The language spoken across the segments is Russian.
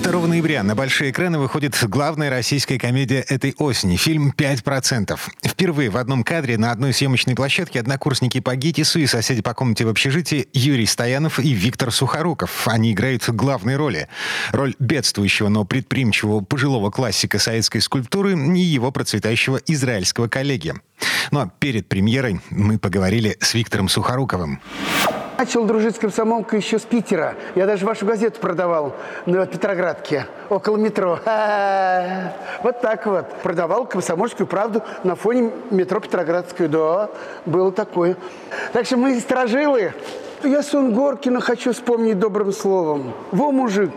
2 ноября на большие экраны выходит главная российская комедия этой осени. Фильм «5%». Впервые в одном кадре на одной съемочной площадке однокурсники по ГИТИСу и соседи по комнате в общежитии Юрий Стоянов и Виктор Сухоруков. Они играют главные роли. Роль бедствующего, но предприимчивого пожилого классика советской скульптуры и его процветающего израильского коллеги. Ну а перед премьерой мы поговорили с Виктором Сухоруковым. Начал дружить с комсомолкой еще с Питера. Я даже вашу газету продавал на Петроградке, около метро. Вот так вот. Продавал комсомольскую правду на фоне метро Петроградскую. Да, было такое. Так что мы сторожилы. Я Сунгоркина хочу вспомнить добрым словом. Во, мужик,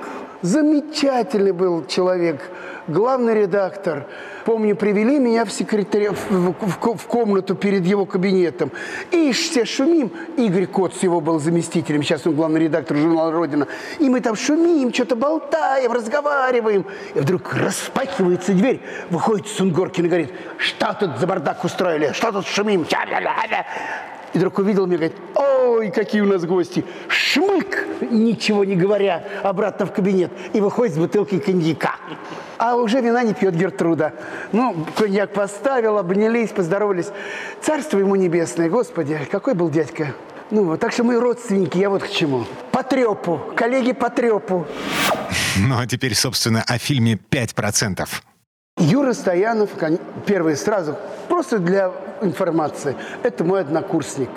замечательный был человек, главный редактор – Помню, привели меня в, секретаря, в, в, в комнату перед его кабинетом. И все шумим. Игорь Коц, его был заместителем, сейчас он главный редактор журнала «Родина». И мы там шумим, что-то болтаем, разговариваем. И вдруг распахивается дверь, выходит Сунгоркин и говорит, что тут за бардак устроили, что тут шумим? И вдруг увидел меня, говорит, ой, какие у нас гости. Шмык, ничего не говоря, обратно в кабинет. И выходит с бутылкой коньяка. А уже вина не пьет Гертруда. Ну, коньяк поставил, обнялись, поздоровались. Царство ему небесное, Господи, какой был дядька. Ну вот, так что мы родственники, я вот к чему. По трепу, коллеги по трепу. Ну а теперь, собственно, о фильме «5%». Юра Стоянов, первый сразу, просто для информации, это мой однокурсник.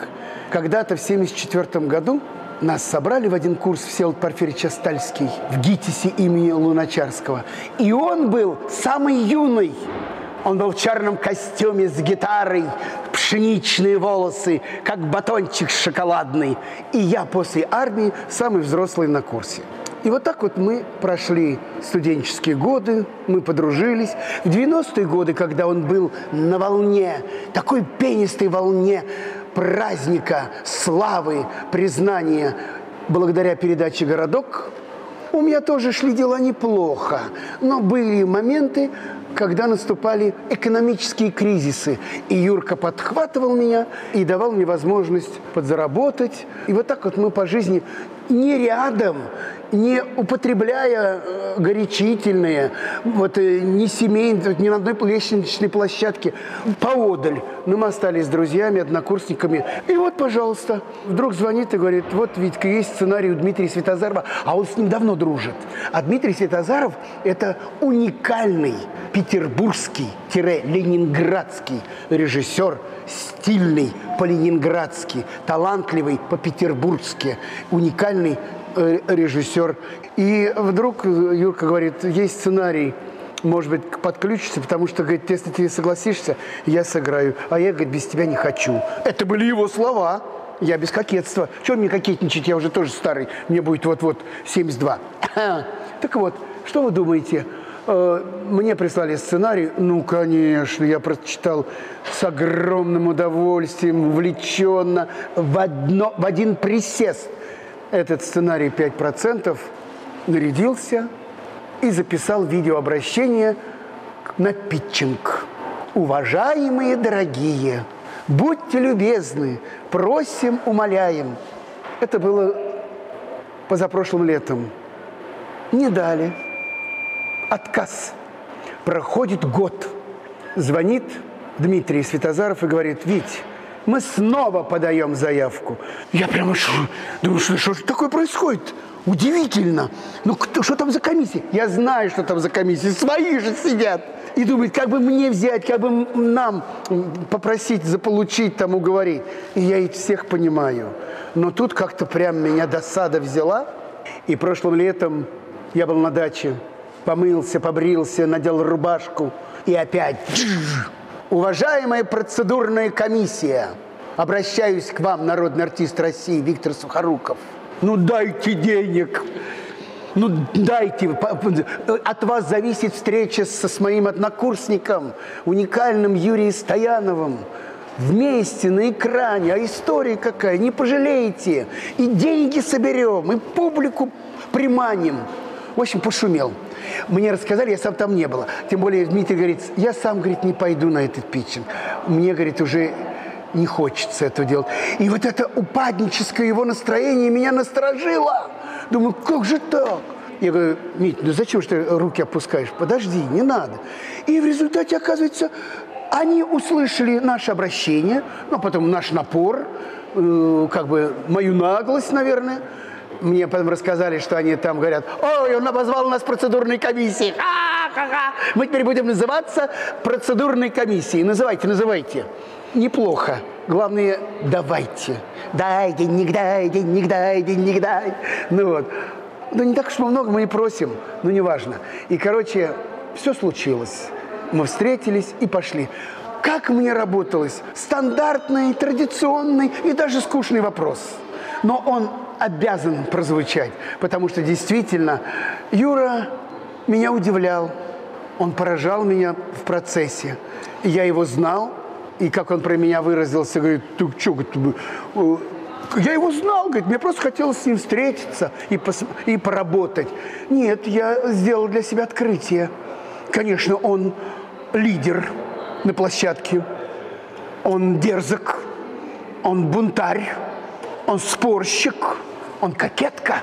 Когда-то в 1974 году нас собрали в один курс Всеволод Порфирьевич Стальский в ГИТИСе имени Луначарского. И он был самый юный. Он был в черном костюме с гитарой, пшеничные волосы, как батончик шоколадный. И я после армии самый взрослый на курсе. И вот так вот мы прошли студенческие годы, мы подружились. В 90-е годы, когда он был на волне, такой пенистой волне праздника, славы, признания благодаря передаче «Городок», у меня тоже шли дела неплохо, но были моменты, когда наступали экономические кризисы. И Юрка подхватывал меня и давал мне возможность подзаработать. И вот так вот мы по жизни не рядом, не употребляя э, горячительные, вот э, не семейные, ни на одной лестничной площадке, поодаль. Но мы остались друзьями, однокурсниками. И вот, пожалуйста, вдруг звонит и говорит, вот Витька, есть сценарий у Дмитрия Светозарова, а он с ним давно дружит. А Дмитрий Светозаров – это уникальный петербургский-ленинградский режиссер, стильный по-ленинградски, талантливый по-петербургски, уникальный режиссер. И вдруг Юрка говорит, есть сценарий, может быть, подключишься, потому что, говорит, если ты согласишься, я сыграю. А я, говорит, без тебя не хочу. Это были его слова. Я без кокетства. Чего мне кокетничать? Я уже тоже старый. Мне будет вот-вот 72. Так вот, что вы думаете? Э, мне прислали сценарий. Ну, конечно, я прочитал с огромным удовольствием, увлеченно, в, одно, в один присест этот сценарий 5%, нарядился и записал видеообращение на питчинг. Уважаемые дорогие, будьте любезны, просим, умоляем. Это было позапрошлым летом. Не дали отказ. Проходит год. Звонит Дмитрий Светозаров и говорит, Вить, мы снова подаем заявку. Я прямо шу, думаю, что, что такое происходит? Удивительно. Ну, кто, что там за комиссия? Я знаю, что там за комиссия. Свои же сидят. И думают, как бы мне взять, как бы нам попросить, заполучить, там уговорить. И я их всех понимаю. Но тут как-то прям меня досада взяла. И прошлым летом я был на даче помылся, побрился, надел рубашку и опять. Уважаемая процедурная комиссия, обращаюсь к вам, народный артист России Виктор Сухоруков. Ну дайте денег. Ну дайте, от вас зависит встреча со, с моим однокурсником, уникальным Юрием Стояновым. Вместе на экране, а история какая, не пожалеете. И деньги соберем, и публику приманим. В общем, пошумел. Мне рассказали, я сам там не был. Тем более Дмитрий говорит, я сам, говорит, не пойду на этот питчинг. Мне, говорит, уже не хочется этого делать. И вот это упадническое его настроение меня насторожило. Думаю, как же так? Я говорю, Мить, ну зачем ты руки опускаешь? Подожди, не надо. И в результате, оказывается, они услышали наше обращение, ну, потом наш напор, э, как бы мою наглость, наверное. Мне потом рассказали, что они там говорят, ой, он обозвал нас процедурной комиссией. Ха-ха-ха. Мы теперь будем называться процедурной комиссией. Называйте, называйте. Неплохо. Главное, давайте. Дай денег, дай денег, дай денег, дай. Ну вот. Ну, не так уж много мы не просим, но неважно. И, короче, все случилось. Мы встретились и пошли. Как мне работалось? Стандартный, традиционный и даже скучный вопрос. Но он обязан прозвучать, потому что действительно Юра меня удивлял. Он поражал меня в процессе. Я его знал, и как он про меня выразился, говорит, ты что, я его знал, говорит, мне просто хотелось с ним встретиться и, пос... и поработать. Нет, я сделал для себя открытие. Конечно, он лидер на площадке, он дерзок, он бунтарь, он спорщик, он кокетка,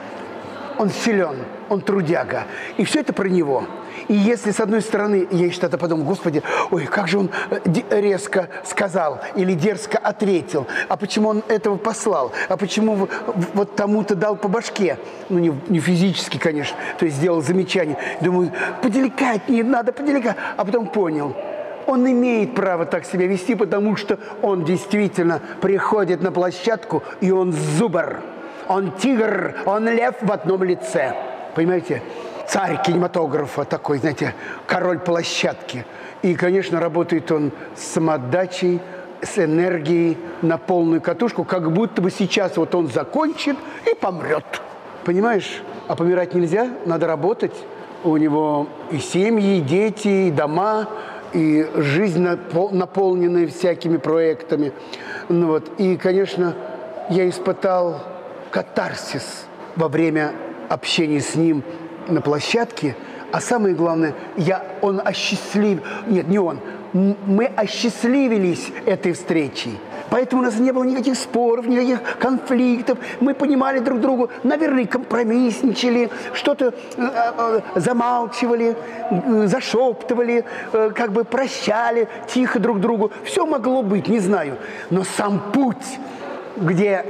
он силен, он трудяга. И все это про него – и если, с одной стороны, я что-то подумал, господи, ой, как же он э, резко сказал или дерзко ответил, а почему он этого послал, а почему вот тому-то дал по башке, ну, не, не физически, конечно, то есть сделал замечание. Думаю, поделикатнее надо, поделикатнее. А потом понял, он имеет право так себя вести, потому что он действительно приходит на площадку, и он зубр, он тигр, он лев в одном лице. Понимаете? царь кинематографа, такой, знаете, король площадки. И, конечно, работает он с самоотдачей, с энергией на полную катушку, как будто бы сейчас вот он закончит и помрет. Понимаешь? А помирать нельзя, надо работать. У него и семьи, и дети, и дома, и жизнь наполненная всякими проектами. Ну вот. И, конечно, я испытал катарсис во время общения с ним – на площадке, а самое главное, я, он осчастлив... Нет, не он. Мы осчастливились этой встречей. Поэтому у нас не было никаких споров, никаких конфликтов. Мы понимали друг другу, наверное, компромиссничали, что-то э, э, замалчивали, э, зашептывали, э, как бы прощали тихо друг другу. Все могло быть, не знаю. Но сам путь, где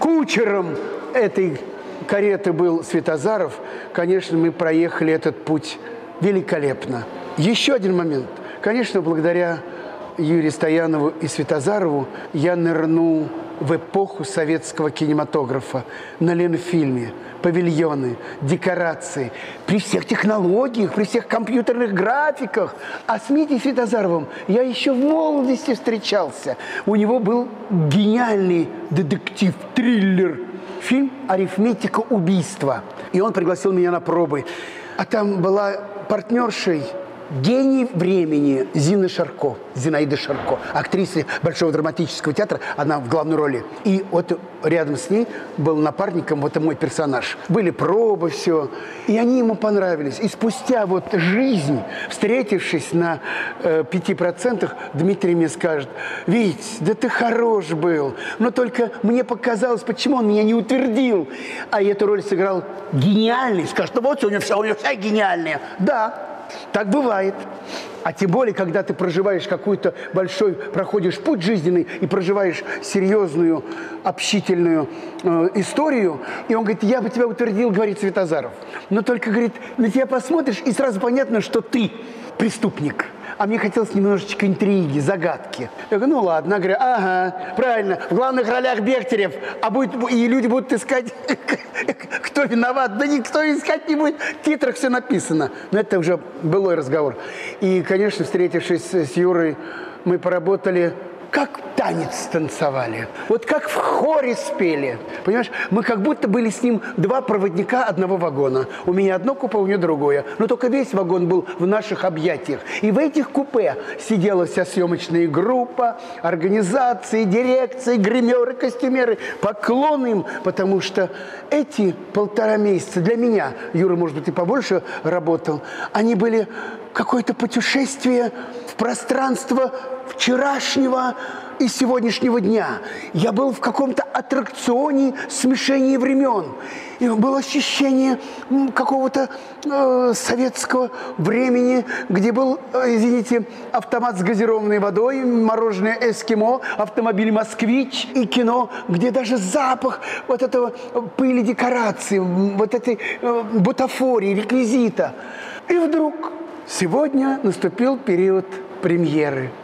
кучером этой кареты был Светозаров, конечно, мы проехали этот путь великолепно. Еще один момент. Конечно, благодаря Юрию Стоянову и Светозарову я нырнул в эпоху советского кинематографа на Ленфильме. Павильоны, декорации, при всех технологиях, при всех компьютерных графиках. А с Митей Светозаровым я еще в молодости встречался. У него был гениальный детектив-триллер фильм «Арифметика убийства». И он пригласил меня на пробы. А там была партнершей гений времени Зина Шарко, Зинаида Шарко, актриса Большого драматического театра, она в главной роли. И вот рядом с ней был напарником вот мой персонаж. Были пробы, все. И они ему понравились. И спустя вот жизнь, встретившись на э, пяти э, процентах, Дмитрий мне скажет, Вить, да ты хорош был, но только мне показалось, почему он меня не утвердил. А эту роль сыграл гениальный. Скажет, ну вот у него вся, у него вся гениальная. Да, так бывает. А тем более, когда ты проживаешь какой-то большой, проходишь путь жизненный и проживаешь серьезную, общительную э, историю, и он говорит, я бы тебя утвердил, говорит Светозаров. Но только, говорит, на тебя посмотришь, и сразу понятно, что ты преступник а мне хотелось немножечко интриги, загадки. Я говорю, ну ладно. Я говорю, ага, правильно, в главных ролях Бехтерев, а будет, и люди будут искать, кто виноват. Да никто искать не будет, в титрах все написано. Но это уже былой разговор. И, конечно, встретившись с Юрой, мы поработали как танец танцевали. Вот как в хоре спели. Понимаешь, мы как будто были с ним два проводника одного вагона. У меня одно купе, у него другое. Но только весь вагон был в наших объятиях. И в этих купе сидела вся съемочная группа, организации, дирекции, гримеры, костюмеры. Поклон им, потому что эти полтора месяца для меня, Юра, может быть, и побольше работал, они были какое-то путешествие пространство вчерашнего и сегодняшнего дня. Я был в каком-то аттракционе смешения времен. И было ощущение какого-то э, советского времени, где был, э, извините, автомат с газированной водой, мороженое «Эскимо», автомобиль «Москвич» и кино, где даже запах вот этого пыли декорации, вот этой э, бутафории, реквизита. И вдруг сегодня наступил период премьеры –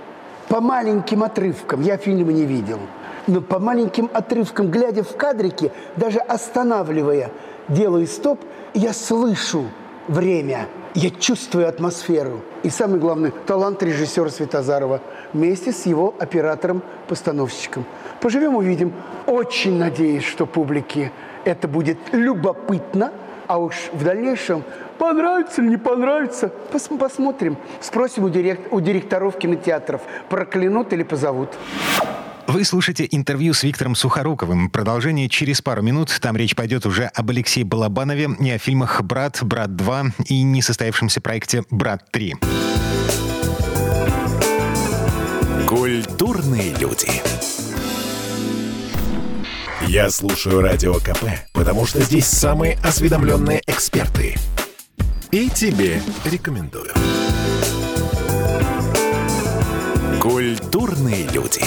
по маленьким отрывкам, я фильма не видел, но по маленьким отрывкам, глядя в кадрики, даже останавливая, делаю стоп, я слышу время, я чувствую атмосферу. И самый главный талант режиссера Светозарова вместе с его оператором-постановщиком. Поживем, увидим. Очень надеюсь, что публике это будет любопытно, а уж в дальнейшем Понравится или не понравится? Пос посмотрим. Спросим у, директ у директоров кинотеатров, проклянут или позовут. Вы слушаете интервью с Виктором Сухоруковым. Продолжение через пару минут. Там речь пойдет уже об Алексее Балабанове и о фильмах «Брат», «Брат 2» и несостоявшемся проекте «Брат 3». Культурные люди. Я слушаю Радио КП, потому что здесь самые осведомленные эксперты – и тебе рекомендую. Культурные люди.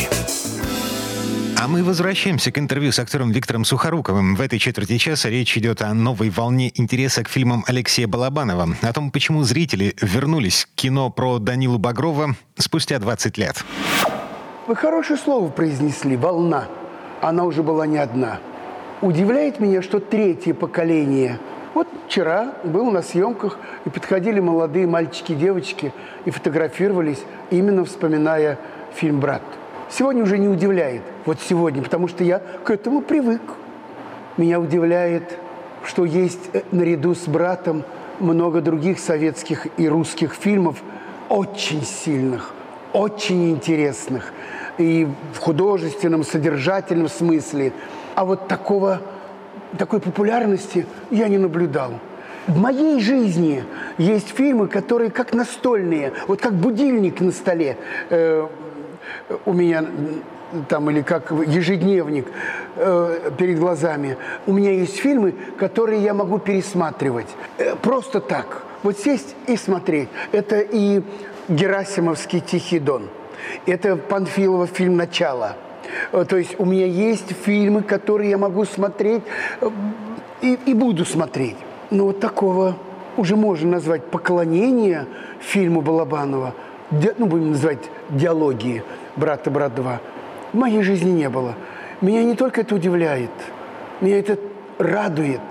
А мы возвращаемся к интервью с актером Виктором Сухоруковым. В этой четверти часа речь идет о новой волне интереса к фильмам Алексея Балабанова, о том, почему зрители вернулись к кино про Данилу Багрова спустя 20 лет. Вы хорошее слово произнесли «волна». Она уже была не одна. Удивляет меня, что третье поколение вот вчера был на съемках, и подходили молодые мальчики девочки и фотографировались, именно вспоминая фильм «Брат». Сегодня уже не удивляет, вот сегодня, потому что я к этому привык. Меня удивляет, что есть э, наряду с «Братом» много других советских и русских фильмов, очень сильных, очень интересных, и в художественном, содержательном смысле. А вот такого такой популярности я не наблюдал. В моей жизни есть фильмы, которые как настольные, вот как будильник на столе э, у меня там или как ежедневник э, перед глазами. У меня есть фильмы, которые я могу пересматривать э, просто так. Вот сесть и смотреть. Это и Герасимовский «Тихий дон», это Панфилова фильм «Начало», Э, то есть у меня есть фильмы, которые я могу смотреть э, и, и буду смотреть. Но вот такого уже можно назвать поклонение фильму Балабанова, ди, ну, будем называть диалогии «Брат и брат 2», в моей жизни не было. Меня не только это удивляет, меня это радует.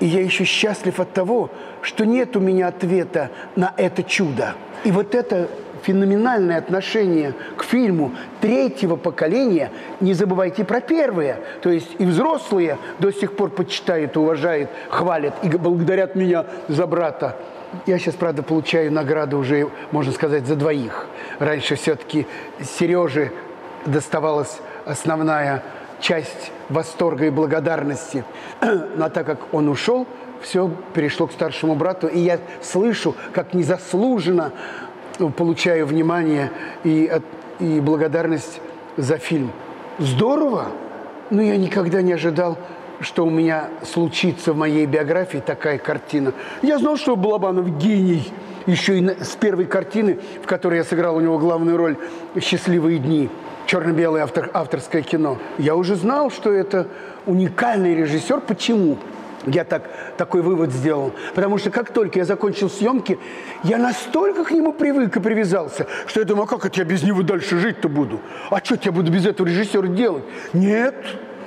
И я еще счастлив от того, что нет у меня ответа на это чудо. И вот это феноменальное отношение к фильму третьего поколения, не забывайте про первое. То есть и взрослые до сих пор почитают, уважают, хвалят и благодарят меня за брата. Я сейчас, правда, получаю награду уже, можно сказать, за двоих. Раньше все-таки Сереже доставалась основная часть восторга и благодарности. Но так как он ушел, все перешло к старшему брату, и я слышу, как незаслуженно получаю внимание и, и благодарность за фильм. Здорово, но я никогда не ожидал, что у меня случится в моей биографии такая картина. Я знал, что Балабанов гений, еще и с первой картины, в которой я сыграл у него главную роль «Счастливые дни», черно-белое автор, авторское кино. Я уже знал, что это уникальный режиссер. Почему? Я так, такой вывод сделал. Потому что как только я закончил съемки, я настолько к нему привык и привязался, что я думаю, а как это я без него дальше жить-то буду? А что я буду без этого режиссера делать? Нет,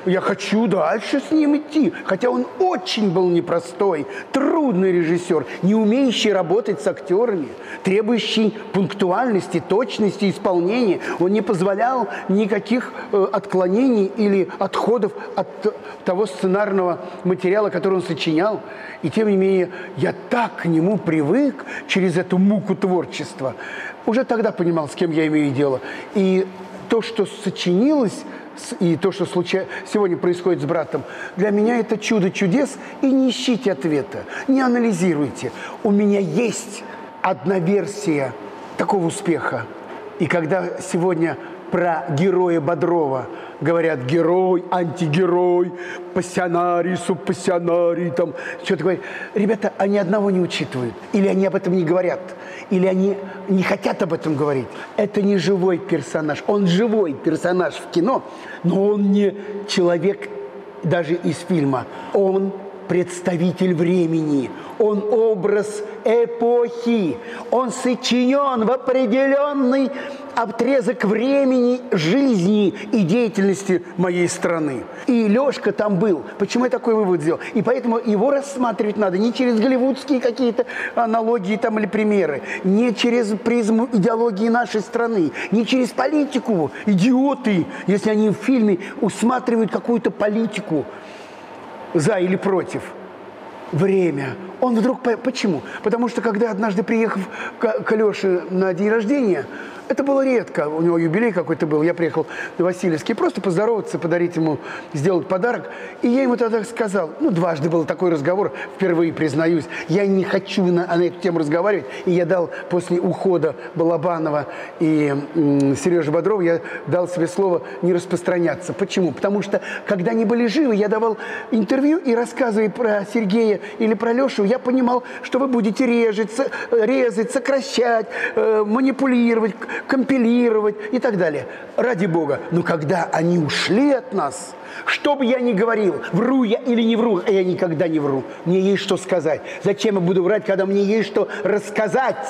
я хочу дальше с ним идти. Хотя он очень был непростой, трудный режиссер, не умеющий работать с актерами, требующий пунктуальности, точности исполнения. Он не позволял никаких э, отклонений или отходов от того сценарного материала, который он сочинял. И тем не менее, я так к нему привык через эту муку творчества. Уже тогда понимал, с кем я имею дело. И то, что сочинилось, и то, что случай... сегодня происходит с братом, для меня это чудо чудес. И не ищите ответа, не анализируйте. У меня есть одна версия такого успеха. И когда сегодня про героя Бодрова – говорят герой, антигерой, пассионарий, субпассионарий, там что-то говорят. Ребята, они одного не учитывают. Или они об этом не говорят. Или они не хотят об этом говорить. Это не живой персонаж. Он живой персонаж в кино, но он не человек даже из фильма. Он представитель времени, он образ эпохи, он сочинен в определенный отрезок времени жизни и деятельности моей страны. И Лешка там был. Почему я такой вывод сделал? И поэтому его рассматривать надо не через голливудские какие-то аналогии там или примеры, не через призму идеологии нашей страны, не через политику. Идиоты, если они в фильме усматривают какую-то политику за или против время. Он вдруг... Почему? Потому что когда однажды приехав к Леше на день рождения, это было редко. У него юбилей какой-то был. Я приехал в Васильевский просто поздороваться, подарить ему, сделать подарок. И я ему тогда сказал, ну, дважды был такой разговор, впервые признаюсь, я не хочу на, на эту тему разговаривать. И я дал после ухода Балабанова и м, Сережи Бодрова, я дал себе слово не распространяться. Почему? Потому что, когда они были живы, я давал интервью и рассказывая про Сергея или про Лешу, я понимал, что вы будете резать, резать сокращать, э, манипулировать, компилировать и так далее. Ради Бога. Но когда они ушли от нас, что бы я ни говорил, вру я или не вру, я никогда не вру. Мне есть что сказать. Зачем я буду врать, когда мне есть что рассказать?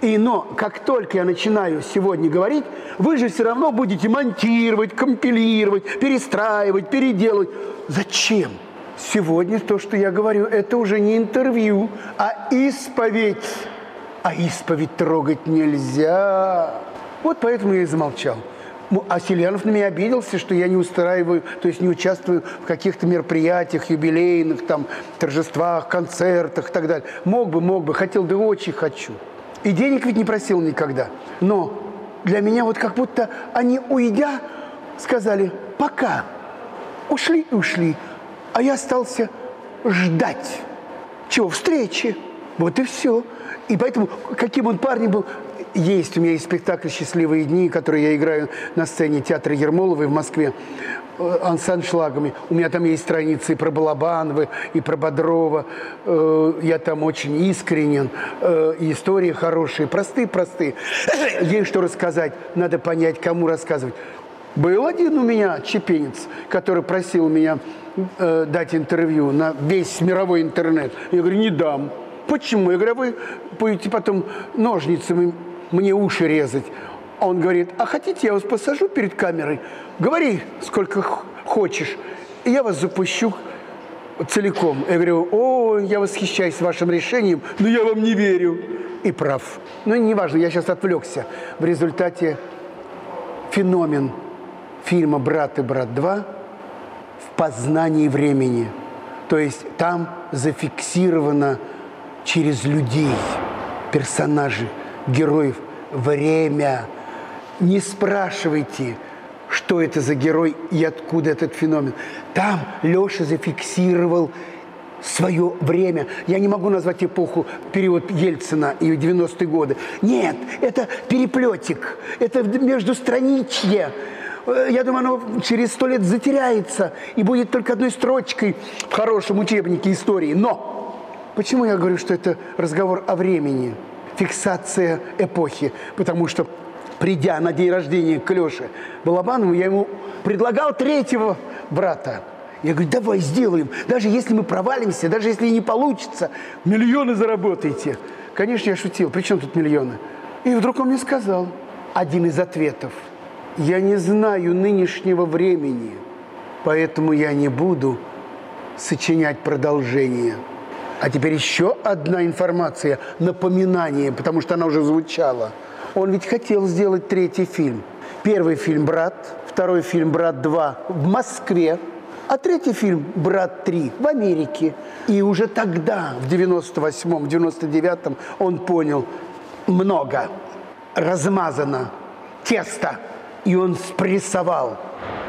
И но, как только я начинаю сегодня говорить, вы же все равно будете монтировать, компилировать, перестраивать, переделывать. Зачем? Сегодня то, что я говорю, это уже не интервью, а исповедь а исповедь трогать нельзя. Вот поэтому я и замолчал. А Сильянов на меня обиделся, что я не устраиваю, то есть не участвую в каких-то мероприятиях, юбилейных, там, торжествах, концертах и так далее. Мог бы, мог бы, хотел, да очень хочу. И денег ведь не просил никогда. Но для меня вот как будто они, уйдя, сказали «пока». Ушли и ушли. А я остался ждать. Чего? Встречи. Вот и все. И поэтому, каким он парнем был, есть у меня есть спектакль «Счастливые дни», который я играю на сцене театра Ермоловой в Москве э, ансамбшлагами. У меня там есть страницы и про Балабанова, и про Бодрова. Э, я там очень искренен. Э, и истории хорошие, простые-простые. Есть что рассказать, надо понять, кому рассказывать. Был один у меня чепенец, который просил меня дать интервью на весь мировой интернет. Я говорю, не дам. Почему? Я говорю, «А вы будете потом ножницами мне уши резать. Он говорит, а хотите, я вас посажу перед камерой? Говори, сколько хочешь, и я вас запущу целиком. Я говорю, о, я восхищаюсь вашим решением, но я вам не верю. И прав. Ну, неважно, я сейчас отвлекся. В результате феномен фильма «Брат и брат 2» в познании времени. То есть там зафиксировано через людей, персонажей, героев, время. Не спрашивайте, что это за герой и откуда этот феномен. Там Леша зафиксировал свое время. Я не могу назвать эпоху, период Ельцина и 90-е годы. Нет, это переплетик, это междустраничье. Я думаю, оно через сто лет затеряется и будет только одной строчкой в хорошем учебнике истории. Но Почему я говорю, что это разговор о времени, фиксация эпохи? Потому что, придя на день рождения к Леше Балабанову, я ему предлагал третьего брата. Я говорю, давай сделаем. Даже если мы провалимся, даже если не получится, миллионы заработаете. Конечно, я шутил. При чем тут миллионы? И вдруг он мне сказал один из ответов. Я не знаю нынешнего времени. Поэтому я не буду сочинять продолжение. А теперь еще одна информация, напоминание, потому что она уже звучала. Он ведь хотел сделать третий фильм. Первый фильм «Брат», второй фильм «Брат 2» в Москве, а третий фильм «Брат 3» в Америке. И уже тогда, в 98-м, 99-м, он понял, много размазано тесто. И он спрессовал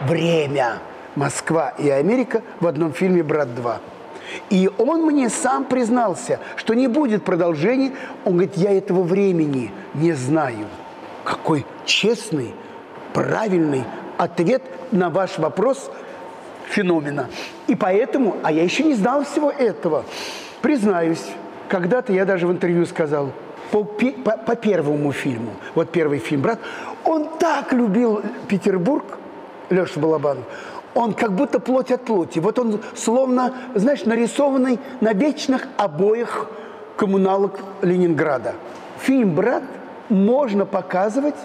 время Москва и Америка в одном фильме «Брат 2». И он мне сам признался, что не будет продолжения. Он говорит, я этого времени не знаю. Какой честный, правильный ответ на ваш вопрос феномена. И поэтому, а я еще не знал всего этого. Признаюсь, когда-то я даже в интервью сказал, по, по, по первому фильму, вот первый фильм «Брат», он так любил Петербург, Леша Балабанов, он как будто плоть от плоти. Вот он словно, знаешь, нарисованный на вечных обоих коммуналок Ленинграда. Фильм «Брат» можно показывать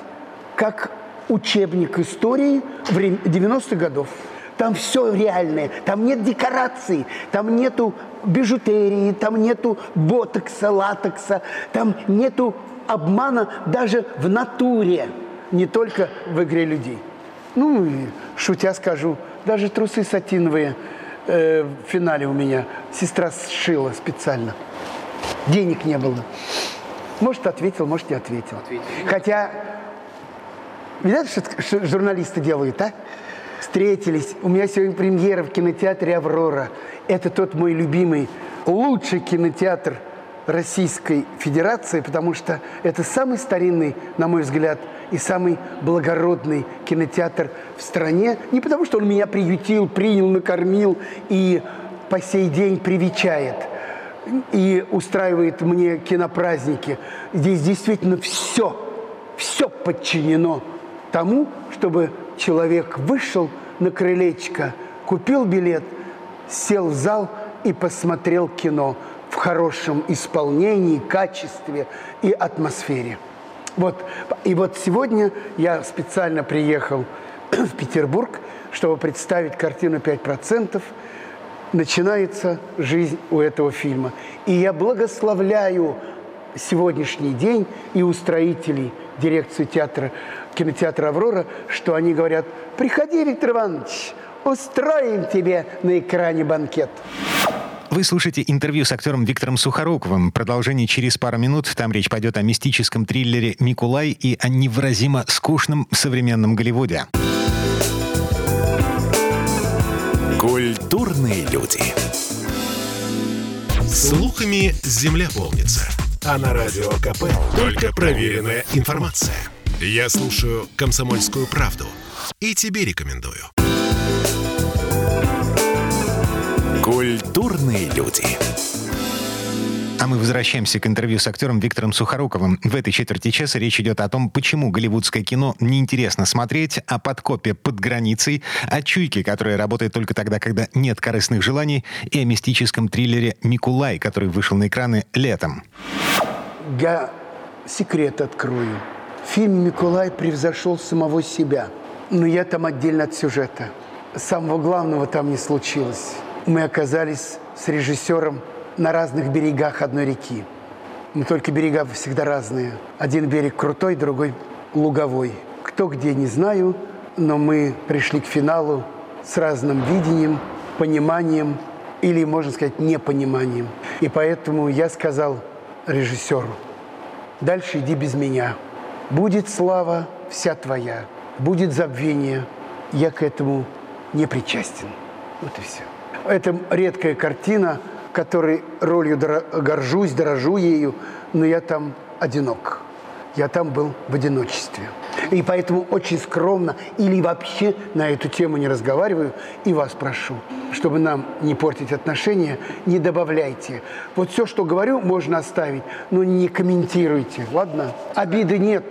как учебник истории 90-х годов. Там все реальное, там нет декораций, там нету бижутерии, там нету ботокса, латекса, там нету обмана даже в натуре, не только в игре людей. Ну, шутя скажу, даже трусы сатиновые э, в финале у меня сестра сшила специально. Денег не было. Может, ответил, может, не ответил. ответил. Хотя, видите, что, что журналисты делают, а? Встретились. У меня сегодня премьера в кинотеатре «Аврора». Это тот мой любимый, лучший кинотеатр Российской Федерации, потому что это самый старинный, на мой взгляд, и самый благородный кинотеатр в стране. Не потому, что он меня приютил, принял, накормил и по сей день привечает и устраивает мне кинопраздники. Здесь действительно все, все подчинено тому, чтобы человек вышел на крылечко, купил билет, сел в зал и посмотрел кино в хорошем исполнении, качестве и атмосфере. Вот. И вот сегодня я специально приехал в Петербург, чтобы представить картину «5%». Начинается жизнь у этого фильма. И я благословляю сегодняшний день и устроителей дирекции театра, кинотеатра «Аврора», что они говорят, приходи, Виктор Иванович, устроим тебе на экране банкет. Вы слушаете интервью с актером Виктором Сухоруковым. Продолжение через пару минут. Там речь пойдет о мистическом триллере «Микулай» и о невыразимо скучном современном Голливуде. Культурные люди. Слухами земля полнится. А на радио КП только проверенная информация. Я слушаю «Комсомольскую правду» и тебе рекомендую. Культурные люди. А мы возвращаемся к интервью с актером Виктором Сухоруковым. В этой четверти часа речь идет о том, почему голливудское кино неинтересно смотреть, о подкопе под границей, о чуйке, которая работает только тогда, когда нет корыстных желаний, и о мистическом триллере «Микулай», который вышел на экраны летом. Я секрет открою. Фильм «Микулай» превзошел самого себя. Но я там отдельно от сюжета. Самого главного там не случилось мы оказались с режиссером на разных берегах одной реки. Но только берега всегда разные. Один берег крутой, другой луговой. Кто где, не знаю, но мы пришли к финалу с разным видением, пониманием или, можно сказать, непониманием. И поэтому я сказал режиссеру, дальше иди без меня. Будет слава вся твоя, будет забвение, я к этому не причастен. Вот и все. Это редкая картина, которой ролью горжусь, дорожу ею, но я там одинок. Я там был в одиночестве. И поэтому очень скромно или вообще на эту тему не разговариваю и вас прошу, чтобы нам не портить отношения, не добавляйте. Вот все, что говорю, можно оставить, но не комментируйте, ладно? Обиды нет,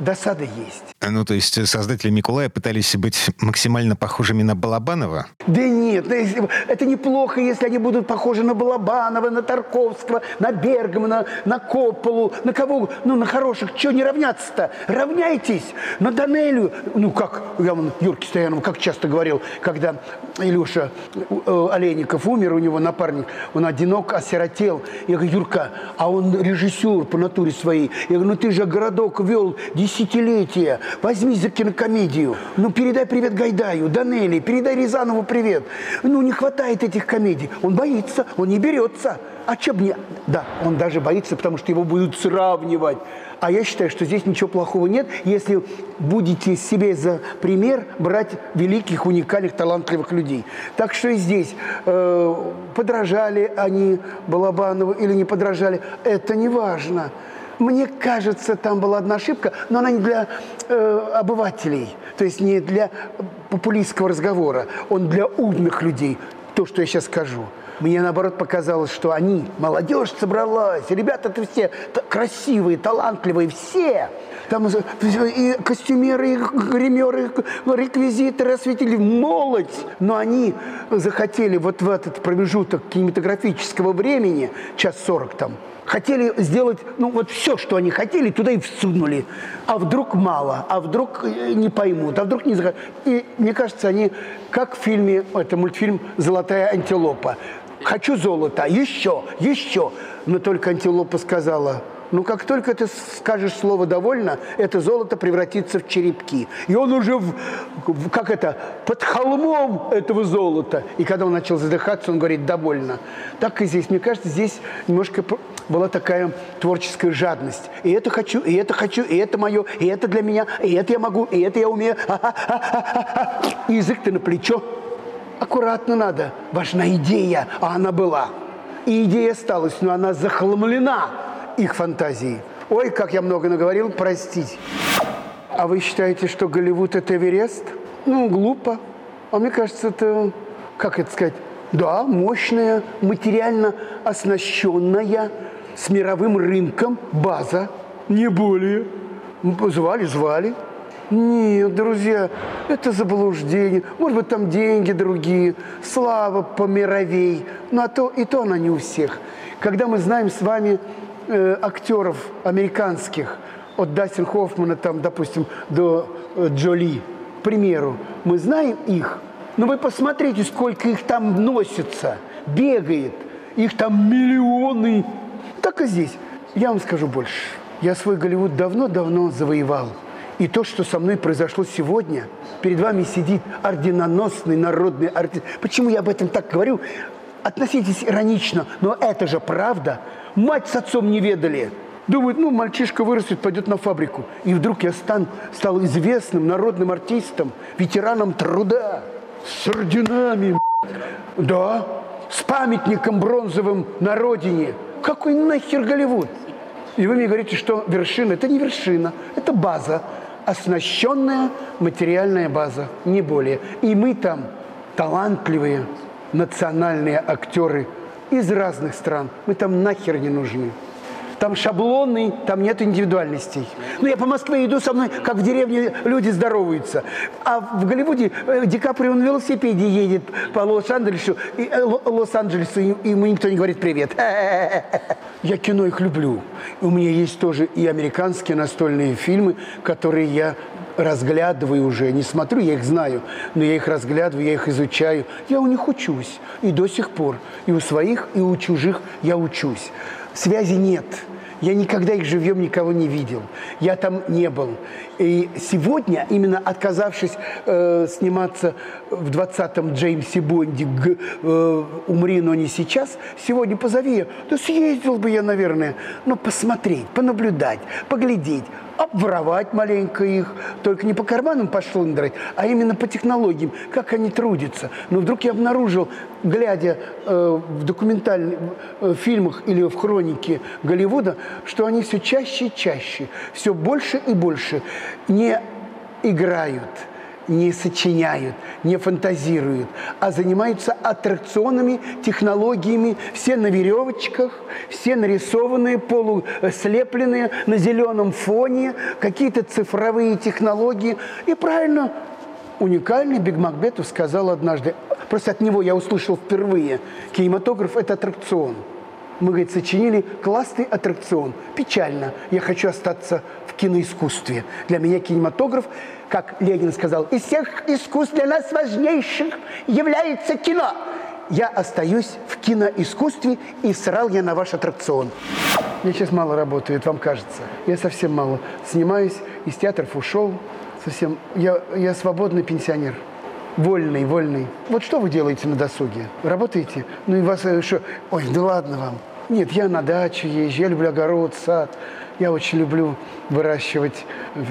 досада есть. Ну, то есть создатели Миколая пытались быть максимально похожими на Балабанова? Да нет, это неплохо, если они будут похожи на Балабанова, на Тарковского, на Бергмана, на Копполу, на кого, ну, на хороших. Чего не равняться-то? Равняйтесь на Данелю. Ну, как я вон Юрке Стоянову, как часто говорил, когда Илюша э, Олейников умер, у него напарник, он одинок, осиротел. Я говорю, Юрка, а он режиссер по натуре своей. Я говорю, ну ты же городок вел десятилетия. Возьмись за кинокомедию. Ну, передай привет Гайдаю, Данели, передай Рязанову привет. Ну, не хватает этих комедий. Он боится, он не берется. А че мне? Да, он даже боится, потому что его будут сравнивать. А я считаю, что здесь ничего плохого нет, если будете себе за пример брать великих, уникальных, талантливых людей. Так что и здесь э, подражали они Балабанову или не подражали, это не важно. Мне кажется, там была одна ошибка, но она не для э, обывателей, то есть не для популистского разговора, он для умных людей, то, что я сейчас скажу. Мне, наоборот, показалось, что они, молодежь собралась, ребята-то все красивые, талантливые, все. Там и костюмеры, и гримеры, реквизиторы, осветили, молодь. Но они захотели вот в этот промежуток кинематографического времени, час сорок там, хотели сделать, ну вот все, что они хотели, туда и всунули. А вдруг мало, а вдруг э, не поймут, а вдруг не захотят. И мне кажется, они, как в фильме, это мультфильм «Золотая антилопа», хочу золото, еще, еще. Но только антилопа сказала, ну как только ты скажешь слово «довольно», это золото превратится в черепки. И он уже, в, как это, под холмом этого золота. И когда он начал задыхаться, он говорит «довольно». Так и здесь. Мне кажется, здесь немножко была такая творческая жадность. И это хочу, и это хочу, и это мое, и это для меня, и это я могу, и это я умею. И язык ты на плечо аккуратно надо. Важна идея, а она была. И идея осталась, но она захламлена их фантазией. Ой, как я много наговорил, простите. А вы считаете, что Голливуд – это Эверест? Ну, глупо. А мне кажется, это, как это сказать, да, мощная, материально оснащенная, с мировым рынком база, не более. Звали, звали. Нет, друзья, это заблуждение. Может быть, там деньги другие, слава помировей. Ну, а то и то она не у всех. Когда мы знаем с вами э, актеров американских, от Дастин Хоффмана, там, допустим, до э, Джоли, к примеру, мы знаем их, но вы посмотрите, сколько их там носится, бегает. Их там миллионы. Так и здесь. Я вам скажу больше. Я свой Голливуд давно-давно завоевал. И то, что со мной произошло сегодня, перед вами сидит орденоносный народный артист. Почему я об этом так говорю? Относитесь иронично, но это же правда. Мать с отцом не ведали. Думают, ну, мальчишка вырастет, пойдет на фабрику. И вдруг я стан, стал известным народным артистом, ветераном труда, с орденами, да, с памятником бронзовым на родине. Какой нахер Голливуд? И вы мне говорите, что вершина – это не вершина, это база оснащенная материальная база, не более. И мы там талантливые национальные актеры из разных стран. Мы там нахер не нужны. Там шаблоны, там нет индивидуальностей. Ну, я по Москве иду, со мной, как в деревне, люди здороваются. А в Голливуде э, Ди Каприо на велосипеде едет по Лос-Анджелесу, и, э, Лос-Анджелесу, ему никто не говорит «привет». Я кино их люблю. У меня есть тоже и американские настольные фильмы, которые я разглядываю уже, не смотрю, я их знаю, но я их разглядываю, я их изучаю. Я у них учусь. И до сих пор. И у своих, и у чужих я учусь. Связи нет. Я никогда их живьем никого не видел. Я там не был. И сегодня, именно отказавшись э, сниматься в 20-м Джеймсе Бонде э, «Умри, но не сейчас», сегодня позови, да съездил бы я, наверное, ну, посмотреть, понаблюдать, поглядеть, обворовать маленько их, только не по карманам пошлындрать, а именно по технологиям, как они трудятся. Но вдруг я обнаружил, глядя э, в документальных э, фильмах или в хронике Голливуда, что они все чаще и чаще, все больше и больше не играют, не сочиняют, не фантазируют, а занимаются аттракционами, технологиями. Все на веревочках, все нарисованные, полуслепленные на зеленом фоне, какие-то цифровые технологии. И правильно уникальный Биг Макбетов сказал однажды, просто от него я услышал впервые, кинематограф – это аттракцион. Мы, говорит, сочинили классный аттракцион. Печально. Я хочу остаться в киноискусстве. Для меня кинематограф как Ленин сказал, из всех искусств для нас важнейших является кино. Я остаюсь в киноискусстве и срал я на ваш аттракцион. Я сейчас мало работаю, вам кажется. Я совсем мало снимаюсь, из театров ушел. Совсем. Я, я свободный пенсионер. Вольный, вольный. Вот что вы делаете на досуге? Работаете? Ну и вас э, что? Ой, да ладно вам. Нет, я на дачу езжу, я люблю огород, сад. Я очень люблю выращивать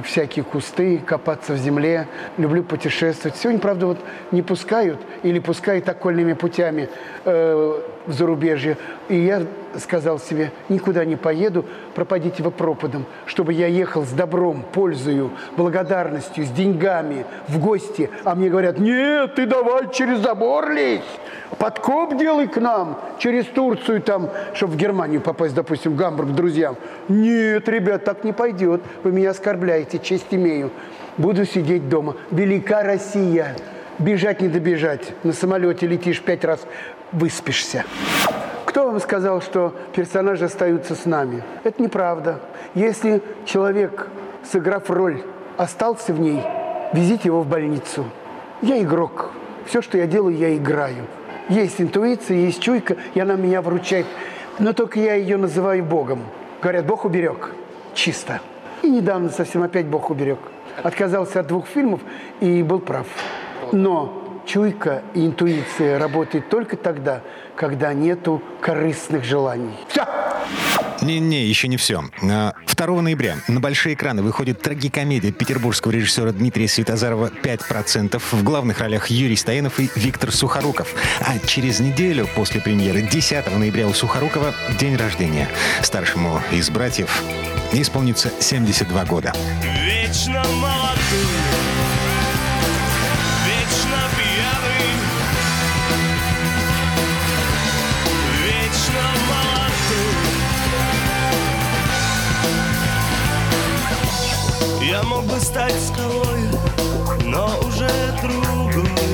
всякие кусты, копаться в земле, люблю путешествовать. Сегодня, правда, вот не пускают или пускают окольными путями э, в зарубежье. И я сказал себе, никуда не поеду, пропадите вы пропадом, чтобы я ехал с добром, пользою, благодарностью, с деньгами в гости. А мне говорят, нет, ты давай через забор лезь, подкоп делай к нам, через Турцию там, чтобы в Германию попасть, допустим, в Гамбург к друзьям. Нет, ребят, так не пойдет, вы меня оскорбляете, честь имею. Буду сидеть дома. Велика Россия. Бежать не добежать. На самолете летишь пять раз, выспишься. Кто вам сказал, что персонажи остаются с нами? Это неправда. Если человек, сыграв роль, остался в ней, везите его в больницу. Я игрок. Все, что я делаю, я играю. Есть интуиция, есть чуйка, и она меня вручает. Но только я ее называю Богом. Говорят, Бог уберег. Чисто. И недавно совсем опять Бог уберег. Отказался от двух фильмов и был прав. Но чуйка и интуиция работают только тогда, когда нету корыстных желаний. Все! Не-не, еще не все. 2 а, ноября на большие экраны выходит трагикомедия петербургского режиссера Дмитрия Светозарова «5%». В главных ролях Юрий Стоянов и Виктор Сухоруков. А через неделю после премьеры, 10 ноября у Сухорукова, день рождения. Старшему из братьев исполнится 72 года. Вечно молодым Я мог бы стать скалой, но уже другой